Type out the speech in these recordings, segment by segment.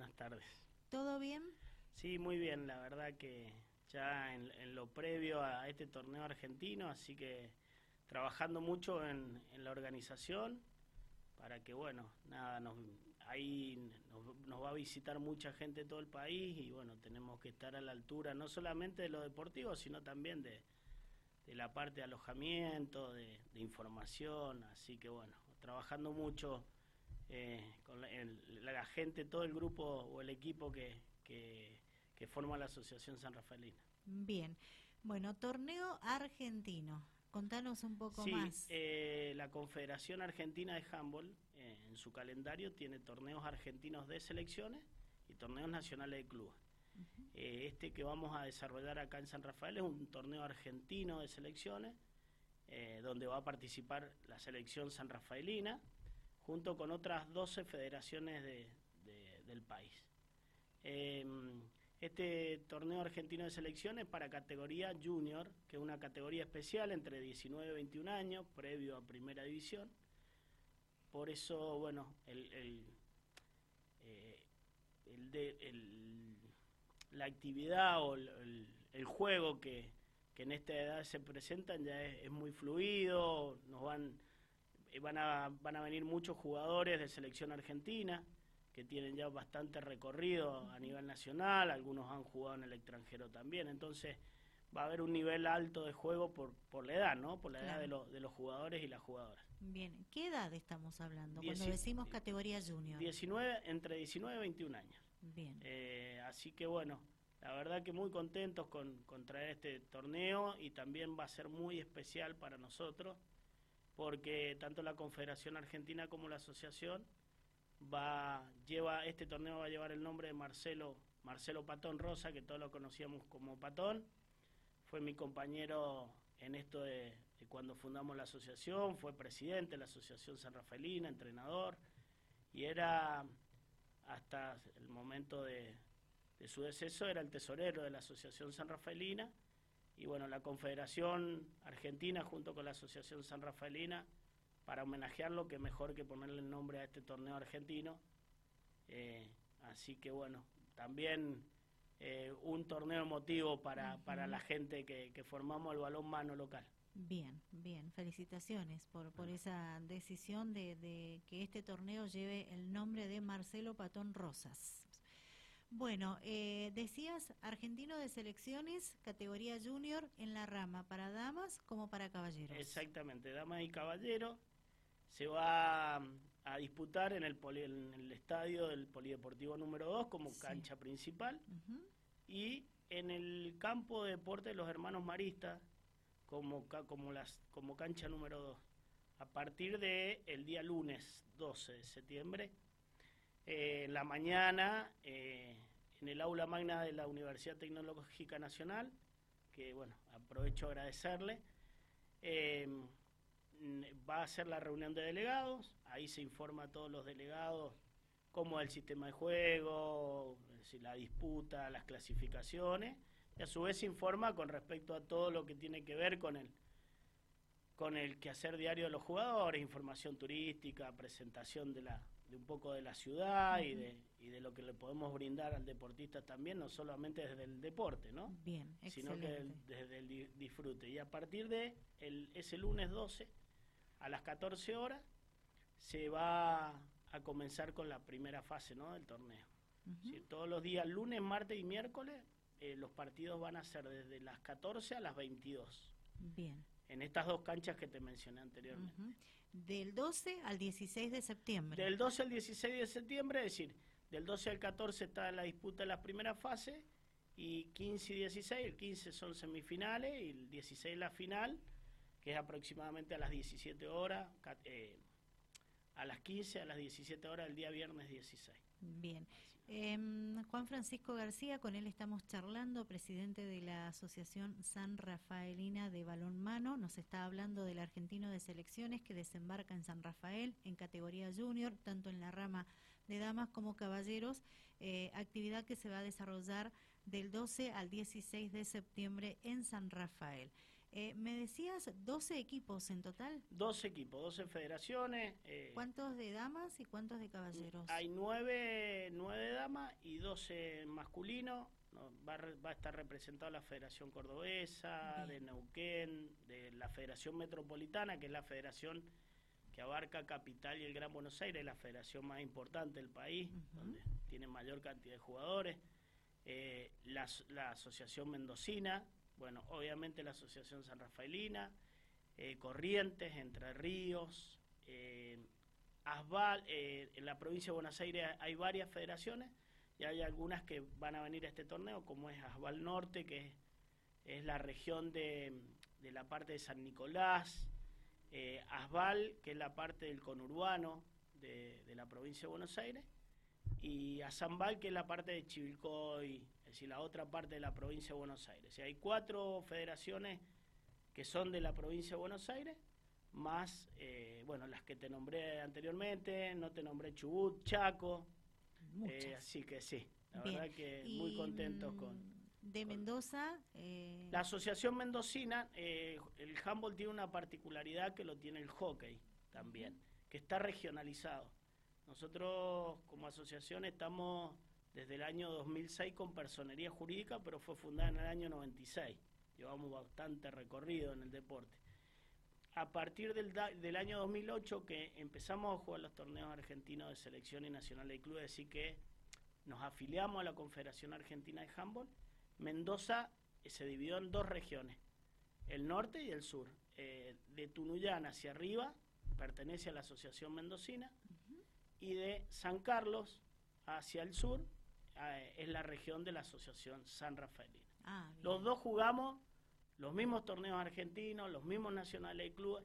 buenas tardes. ¿Todo bien? Sí, muy bien, la verdad que ya en, lo previo a este torneo argentino, así que trabajando mucho en, la organización para que, bueno, nada, nos, ahí nos, va a visitar mucha gente de todo el país y, bueno, tenemos que estar a la altura no solamente de lo deportivo, sino también de, la parte de alojamiento, de, información, así que, bueno, trabajando mucho eh, con la, gente, todo el grupo o el equipo que, que que forma la Asociación San Rafaelina. Bien, bueno, torneo argentino. Contanos un poco más. Eh, la Confederación Argentina de Handball eh, en su calendario tiene torneos argentinos de selecciones y torneos nacionales de clubes. Eh, este que vamos a desarrollar acá en San Rafael es un torneo argentino de selecciones donde va a participar la selección san rafaelina junto con otras 12 federaciones del país. Este torneo argentino de selecciones para categoría junior, que es una categoría especial entre 19 y 21 años, previo a primera división. Por eso, bueno, el, eh, la actividad o el, juego que, en esta edad se presentan ya es, muy fluido, nos van, van, a, van a venir muchos jugadores de selección argentina que tienen ya bastante recorrido a nivel nacional, algunos han jugado en el extranjero también, entonces va a haber un nivel alto de juego por, por la edad, ¿no? Por la edad de, de los jugadores y las jugadoras. Bien, ¿qué edad estamos hablando cuando decimos categoría junior? 19, entre 19 y 21 años. Bien. Eh, así que bueno, la verdad que muy contentos con, con traer este torneo y también va a ser muy especial para nosotros porque tanto la Confederación Argentina como la Asociación va lleva este torneo va a llevar el nombre de Marcelo Marcelo Patón Rosa, que todos lo conocíamos como Patón. Fue mi compañero en esto de, cuando fundamos la asociación, fue presidente de la Asociación San Rafaelina, entrenador, y era hasta el momento de, de su deceso, era el tesorero de la Asociación San Rafaelina, y bueno, la Confederación Argentina junto con la Asociación San Rafaelina para homenajearlo, que mejor que ponerle el nombre a este torneo argentino. Eh, así que bueno, también eh, un torneo emotivo para, para la gente que, formamos el balón mano local. Bien, bien, felicitaciones por, por esa decisión de, de que este torneo lleve el nombre de Marcelo Patón Rosas. Bueno, eh, decías argentino de selecciones, categoría junior en la rama, para damas como para caballeros. Exactamente, damas y caballeros se va a disputar en el, en el estadio del Polideportivo número 2 como cancha principal y en el campo de deporte de los hermanos maristas como, como, las, como cancha número 2. A partir del el día lunes 12 de septiembre, eh, en la mañana, eh, en el aula magna de la Universidad Tecnológica Nacional, que bueno, aprovecho a agradecerle. Eh, va a ser la reunión de delegados, ahí se informa a todos los delegados cómo es el sistema de juego, la disputa, las clasificaciones, y a su vez se informa con respecto a todo lo que tiene que ver con el con el quehacer diario de los jugadores, información turística, presentación de la de un poco de la ciudad y de y de lo que le podemos brindar al deportista también, no solamente desde el deporte, ¿no? Bien, sino que desde el disfrute. Y a partir de el, ese lunes 12 a las 14 horas se va a comenzar con la primera fase ¿no? del torneo. Todos los días, lunes, martes y miércoles, eh, los partidos van a ser desde las 14 a las 22. Bien. En estas dos canchas que te mencioné anteriormente. Del 12 al 16 de septiembre. Del 12 al 16 de septiembre, es decir, del 12 al 14 está la disputa de la primera fase y 15 y 16, el 15 son semifinales y el 16 la final que es aproximadamente a las 17 horas, eh, a las 15, a las 17 horas del día viernes 16. Bien. Em, Juan Francisco García, con él estamos charlando, presidente de la Asociación San Rafaelina de Balonmano. Nos está hablando del argentino de selecciones que desembarca en San Rafael en categoría junior, tanto en la rama de damas como caballeros, eh, actividad que se va a desarrollar del 12 al 16 de septiembre en San Rafael. Eh, me decías 12 equipos en total. 12 equipos, 12 federaciones. Eh, ¿Cuántos de damas y cuántos de caballeros? Hay nueve, nueve damas 12 masculino, va, a estar representado la Federación Cordobesa, de Neuquén, de la Federación Metropolitana, que es la federación que abarca Capital y el Gran Buenos Aires, la federación más importante del país, donde tiene mayor cantidad de jugadores. Eh, la, Asociación Mendocina, bueno, obviamente la Asociación San Rafaelina, eh, Corrientes, Entre Ríos, eh, Asbal, eh, en la provincia de Buenos Aires hay varias federaciones y hay algunas que van a venir a este torneo, como es Asbal Norte, que es, la región de, la parte de San Nicolás, Asbal, que es la parte del conurbano de, la provincia de Buenos Aires, y Azambal, que es la parte de Chivilcoy, es decir, la otra parte de la provincia de Buenos Aires. hay cuatro federaciones que son de la provincia de Buenos Aires, más, eh, bueno, las que te nombré anteriormente, no te nombré Chubut, Chaco, eh, así que sí, la verdad que muy contentos con... Mm, de Mendoza. Eh... La Asociación Mendocina, el handball tiene una particularidad que lo tiene el hockey también, que está regionalizado. Nosotros como asociación estamos desde el año 2006 con personería jurídica, pero fue fundada en el año 96. Llevamos bastante recorrido en el deporte a partir del, del, año 2008 que empezamos a jugar los torneos argentinos de selección y nacional de clubes, así que nos afiliamos a la Confederación Argentina de Handball, Mendoza se dividió en dos regiones, el norte y el sur. Eh, de Tunuyán hacia arriba pertenece a la Asociación Mendocina y de San Carlos hacia el sur eh, es la región de la Asociación San Rafaelina. Ah, los dos jugamos los mismos torneos argentinos, los mismos nacionales y clubes.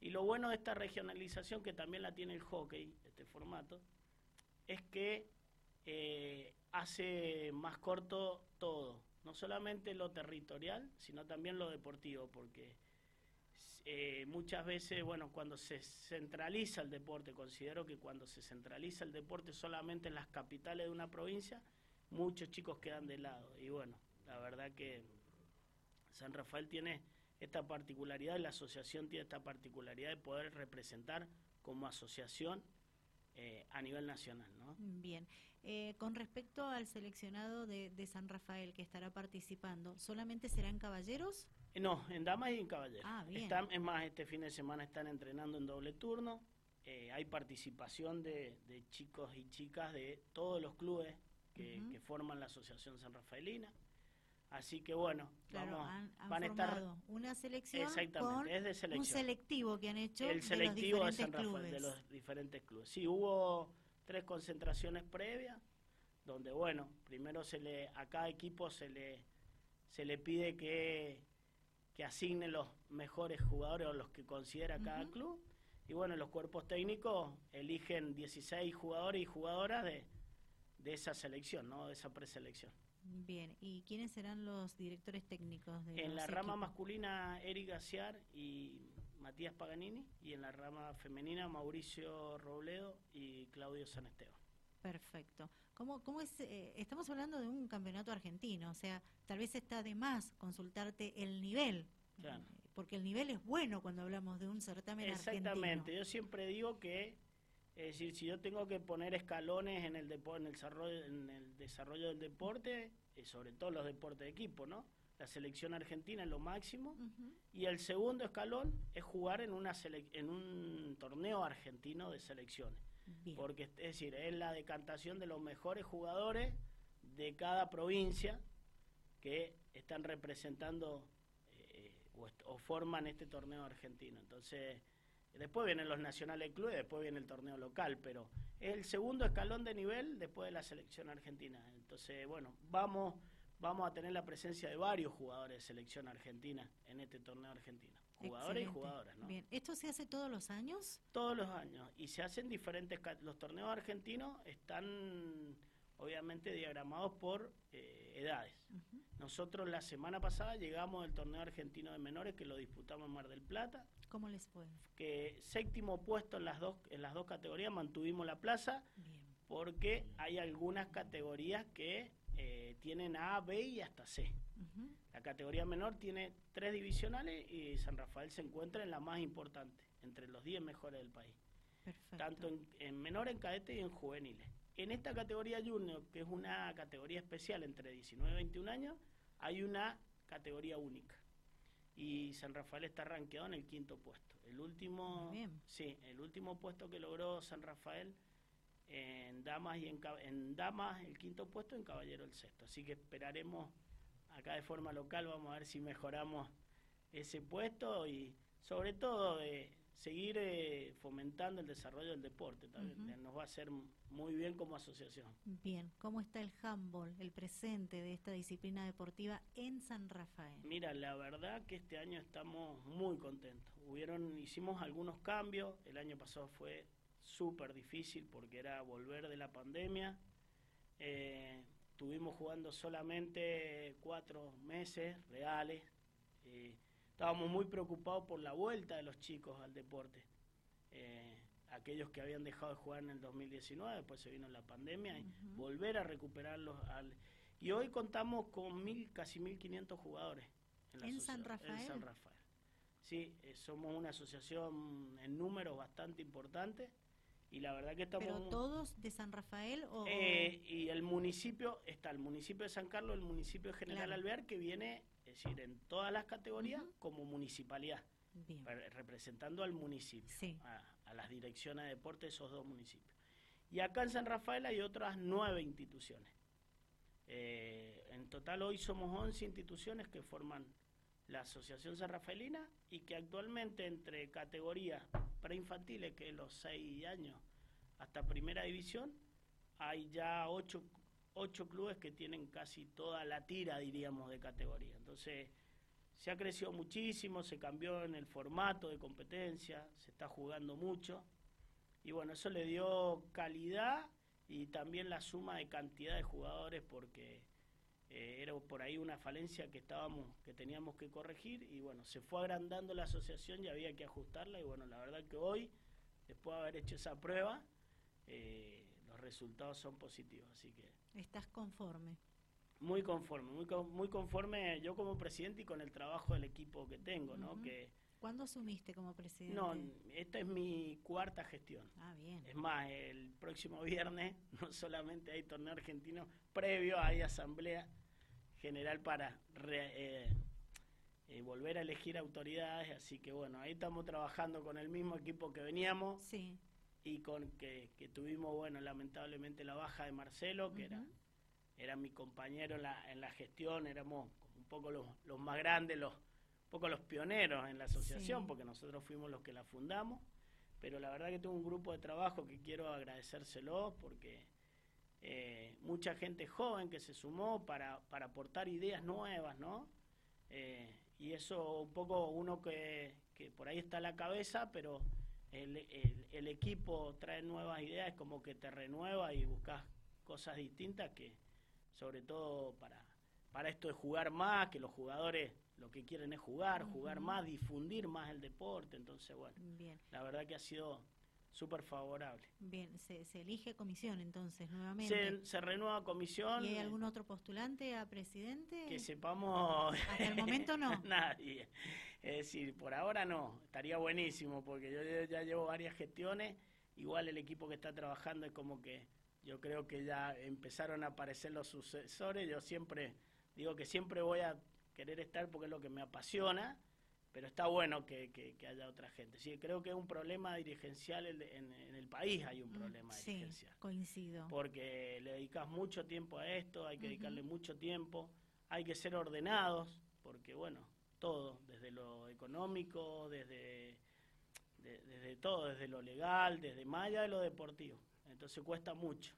Y lo bueno de esta regionalización, que también la tiene el hockey, este formato, es que eh, hace más corto todo, no solamente lo territorial, sino también lo deportivo, porque eh, muchas veces, bueno, cuando se centraliza el deporte, considero que cuando se centraliza el deporte solamente en las capitales de una provincia, muchos chicos quedan de lado. Y bueno, la verdad que San Rafael tiene esta particularidad, la asociación tiene esta particularidad de poder representar como asociación eh, a nivel nacional. ¿no? Bien, eh, con respecto al seleccionado de, San Rafael que estará participando, ¿solamente serán caballeros? Eh, no, en damas y en caballeros. Ah, es más, este fin de semana están entrenando en doble turno. hay participación de, chicos y chicas de todos los clubes que, que forman la Asociación San Rafaelina. Así que bueno, vamos, van a estar una selección con es de selección. un selectivo que han hecho el selectivo de, San Rafael, de los diferentes clubes. Sí, hubo tres concentraciones previas donde bueno, primero se le a cada equipo se le se le pide que que asigne los mejores jugadores o los que considera cada club y bueno, los cuerpos técnicos eligen 16 jugadores y jugadoras de de esa selección, ¿no? De esa preselección. Bien, ¿y quiénes serán los directores técnicos de En la rama masculina, Eric Gaciar y Matías Paganini, y en la rama femenina, Mauricio Robledo y Claudio San Esteban. Perfecto. ¿Cómo, cómo es? Eh, estamos hablando de un campeonato argentino, o sea, tal vez está de más consultarte el nivel. Claro. Porque el nivel es bueno cuando hablamos de un certamen argentino. Exactamente. Yo siempre digo que es decir, si yo tengo que poner escalones en el, en el, desarrollo, en el desarrollo del deporte, eh, sobre todo los deportes de equipo, ¿no? La selección argentina es lo máximo. Y el segundo escalón es jugar en, una en un torneo argentino de selecciones. Porque, es decir, es la decantación de los mejores jugadores de cada provincia que están representando eh, o, forman este torneo argentino. Entonces Después vienen los nacionales clubes, después viene el torneo local, pero es el segundo escalón de nivel después de la selección argentina. Entonces, bueno, vamos, vamos a tener la presencia de varios jugadores de selección argentina en este torneo argentino. Jugadores y jugadoras, ¿no? Bien, ¿esto se hace todos los años? Todos los años. Y se hacen diferentes. Los torneos argentinos están obviamente diagramados por eh, edades. Nosotros la semana pasada llegamos del torneo argentino de menores que lo disputamos en Mar del Plata. ¿Cómo les fue? Que séptimo puesto en las dos en las dos categorías mantuvimos la plaza porque hay algunas categorías que eh, tienen A, B y hasta C. La categoría menor tiene tres divisionales y San Rafael se encuentra en la más importante, entre los 10 mejores del país. Tanto en, en menor, en cadete y en juveniles. En esta categoría junior, que es una categoría especial entre 19 y 21 años, hay una categoría única. Y San Rafael está rankeado en el quinto puesto. El último, sí, el último puesto que logró San Rafael en damas y en, en damas el quinto puesto, en caballero el sexto. Así que esperaremos acá de forma local, vamos a ver si mejoramos ese puesto y sobre todo de seguir eh, fomentando el desarrollo del deporte también. Nos va a hacer muy bien como asociación. Bien, ¿cómo está el handball, el presente de esta disciplina deportiva en San Rafael? Mira, la verdad que este año estamos muy contentos. Hubieron, hicimos algunos cambios, el año pasado fue súper difícil porque era volver de la pandemia. Eh, estuvimos jugando solamente cuatro meses reales. Eh, estábamos muy preocupados por la vuelta de los chicos al deporte. Eh, aquellos que habían dejado de jugar en el 2019, después se vino la pandemia, y volver a recuperarlos. Al, y hoy contamos con mil, casi 1.500 jugadores. En, San Rafael. En San Rafael. Sí, eh, somos una asociación en números bastante importante y la verdad que estamos... ¿Pero todos de San Rafael o...? Eh, y el municipio, está el municipio de San Carlos, el municipio de General Alvear, que viene es decir, en todas las categorías como municipalidad, representando al municipio, a, las direcciones de deporte de esos dos municipios. Y acá en San Rafael hay otras nueve instituciones. Eh, en total hoy somos 11 instituciones que forman la Asociación San Rafaelina y que actualmente entre categorías preinfantiles, que los 6 años, hasta primera división, hay ya ocho ocho clubes que tienen casi toda la tira, diríamos, de categoría. Entonces, se ha crecido muchísimo, se cambió en el formato de competencia, se está jugando mucho. Y bueno, eso le dio calidad y también la suma de cantidad de jugadores porque eh, era por ahí una falencia que estábamos que teníamos que corregir y bueno se fue agrandando la asociación y había que ajustarla y bueno la verdad que hoy después de haber hecho esa prueba eh, los resultados son positivos así que ¿Estás conforme? Muy conforme, muy, muy conforme yo como presidente y con el trabajo del equipo que tengo, ¿no? que, ¿Cuándo asumiste como presidente? No, esta es mi cuarta gestión. Ah, bien. Es más, el próximo viernes no solamente hay torneo argentino, previo hay asamblea general para eh, eh, volver a elegir autoridades, así que bueno, ahí estamos trabajando con el mismo equipo que veníamos. Sí y con que, tuvimos, bueno, lamentablemente la baja de Marcelo, que era, era mi compañero en la, en la gestión, éramos un poco los, los más grandes, los un poco los pioneros en la asociación, porque nosotros fuimos los que la fundamos, pero la verdad que tengo un grupo de trabajo que quiero agradecérselo porque eh, mucha gente joven que se sumó para, para aportar ideas nuevas, ¿no? Eh, y eso un poco uno que, que por ahí está la cabeza, pero el, el, equipo trae nuevas ideas, como que te renueva y buscas cosas distintas que, sobre todo para, para esto de jugar más, que los jugadores lo que quieren es jugar, jugar más, difundir más el deporte. Entonces, bueno, la verdad que ha sido súper favorable. Bien, se, se, elige comisión entonces nuevamente. Se, se, renueva comisión. ¿Y hay algún otro postulante a presidente? Que sepamos. Hasta el momento no. Nadie. Es decir, por ahora no, estaría buenísimo porque yo ya llevo varias gestiones, igual el equipo que está trabajando es como que yo creo que ya empezaron a aparecer los sucesores, yo siempre digo que siempre voy a querer estar porque es lo que me apasiona, pero está bueno que, que, haya otra gente. Sí, creo que es un problema dirigencial en, en, el país, hay un mm, problema dirigencial. coincido. Porque le dedicas mucho tiempo a esto, hay que dedicarle mucho tiempo, hay que ser ordenados, porque bueno, todo, desde lo económico, desde, desde todo, desde lo legal, desde más allá de lo deportivo. Entonces cuesta mucho,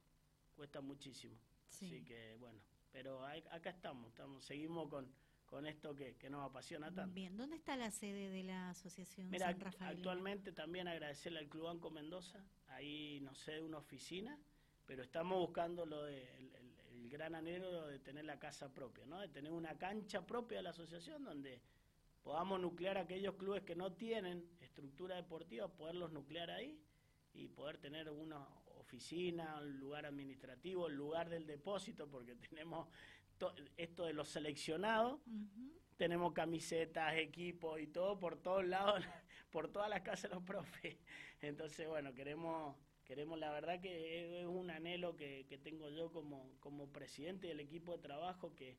cuesta muchísimo. Así que bueno, pero acá estamos, estamos seguimos con, con esto que, que, nos apasiona tanto. Bien, ¿dónde está la sede de la Asociación Mira, San Rafael? Actualmente también agradecerle al Club Banco Mendoza, ahí no sé, una oficina, pero estamos buscando lo de, el, el gran anhelo de tener la casa propia, ¿no? de tener una cancha propia de la asociación donde podamos nuclear aquellos clubes que no tienen estructura deportiva, poderlos nuclear ahí y poder tener una oficina, un lugar administrativo, el lugar del depósito, porque tenemos esto de los seleccionados, tenemos camisetas, equipos y todo por todos lados, por todas las casas de los profes. Entonces, bueno, queremos queremos, la verdad que es un anhelo que, tengo yo como, como presidente del equipo de trabajo que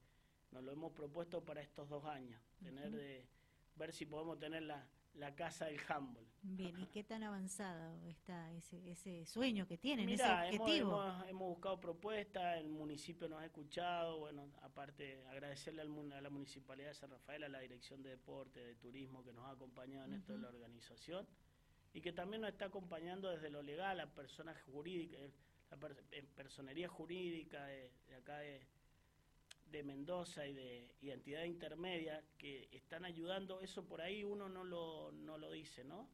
nos lo hemos propuesto para estos dos años, tener de ver si podemos tener la, la casa del handball. Bien, ¿y qué tan avanzado está ese, ese sueño que tienen, ese objetivo? Hemos, hemos, buscado propuestas, el municipio nos ha escuchado, bueno, aparte agradecerle al, a la Municipalidad de San Rafael, a la Dirección de Deporte, de Turismo que nos ha acompañado en esto de la organización y que también nos está acompañando desde lo legal, la persona jurídica, eh, la personería jurídica de, acá de, de, Mendoza y de y entidad intermedia que están ayudando, eso por ahí uno no lo, no lo dice, ¿no?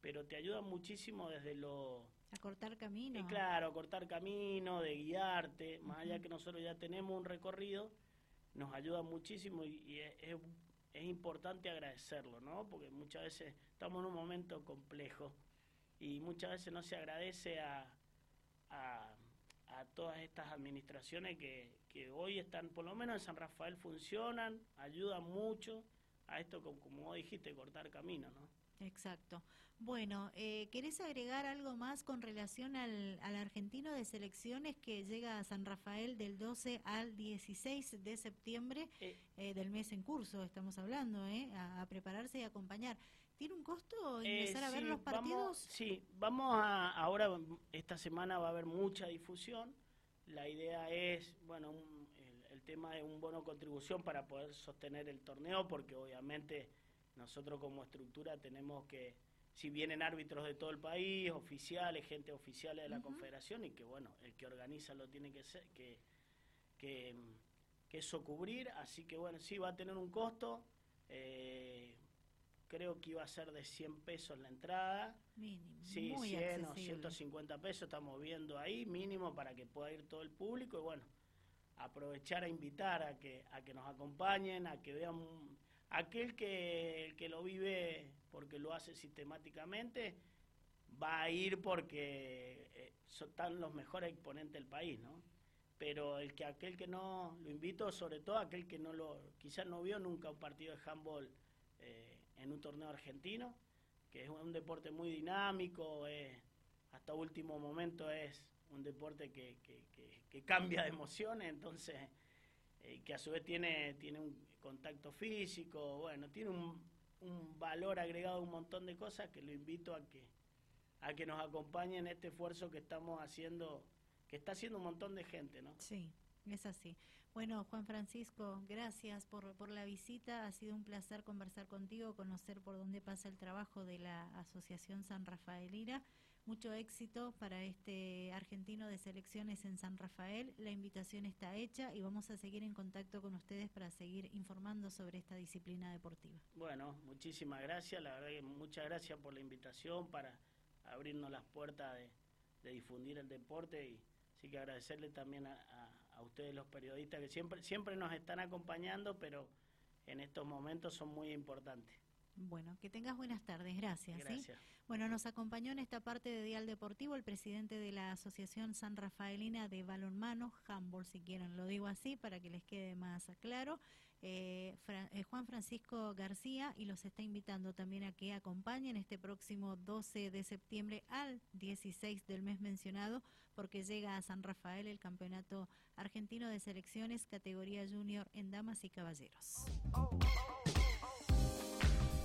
Pero te ayudan muchísimo desde lo... A cortar camino. Eh, claro, a cortar camino, de guiarte, más allá que nosotros ya tenemos un recorrido, nos ayuda muchísimo y, es es importante agradecerlo, ¿no? Porque muchas veces estamos en un momento complejo y muchas veces no se agradece a, a, todas estas administraciones que, que, hoy están, por lo menos en San Rafael funcionan, ayudan mucho a esto, como, como vos dijiste, cortar camino, ¿no? Exacto. Bueno, eh, ¿querés agregar algo más con relación al, al, argentino de selecciones que llega a San Rafael del 12 al 16 de septiembre eh, eh, del mes en curso? Estamos hablando, ¿eh? A, prepararse y acompañar. ¿Tiene un costo empezar a ver los partidos? sí, vamos a, ahora, esta semana va a haber mucha difusión. La idea es, bueno, el, el tema es un bono contribución para poder sostener el torneo, porque obviamente nosotros como estructura tenemos que, si vienen árbitros de todo el país, oficiales, gente oficial de la Confederación, y que bueno, el que organiza lo tiene que ser, que, que, eso cubrir, así que bueno, sí va a tener un costo, eh, creo que iba a ser de 100 pesos la entrada. Mínimo. Sí, 100 o 150 pesos estamos viendo ahí, mínimo para que pueda ir todo el público y bueno, aprovechar a invitar a que, a que nos acompañen, a que vean Aquel que, que lo vive porque lo hace sistemáticamente va a ir porque eh, están los mejores exponentes del país, ¿no? Pero el que aquel que no, lo invito sobre todo aquel que no lo, quizás no vio nunca un partido de handball eh, en un torneo argentino, que es un deporte muy dinámico, hasta último momento es un deporte que, que, cambia de emociones, entonces eh, que a su vez tiene, tiene un contacto físico, bueno, tiene un, valor agregado a un montón de cosas que lo invito a que, a que nos acompañe en este esfuerzo que estamos haciendo, que está haciendo un montón de gente, ¿no? Sí, es así. Bueno, Juan Francisco, gracias por, la visita. Ha sido un placer conversar contigo, conocer por dónde pasa el trabajo de la Asociación San Rafaelira. Mucho éxito para este argentino de selecciones en San Rafael. La invitación está hecha y vamos a seguir en contacto con ustedes para seguir informando sobre esta disciplina deportiva. Bueno, muchísimas gracias. La verdad que muchas gracias por la invitación para abrirnos las puertas de, difundir el deporte y sí que agradecerle también a, ustedes los periodistas que siempre siempre nos están acompañando, pero en estos momentos son muy importantes. Bueno, que tengas buenas tardes, gracias. Bueno, nos acompañó en esta parte de Dial Deportivo el presidente de la Asociación San Rafaelina de Balonmano, Handball, si quieren, lo digo así para que les quede más claro, eh, eh, Juan Francisco García, y los está invitando también a que acompañen este próximo 12 de septiembre al 16 del mes mencionado, porque llega a San Rafael el Campeonato Argentino de Selecciones categoría junior en damas y caballeros. Oh, oh, oh.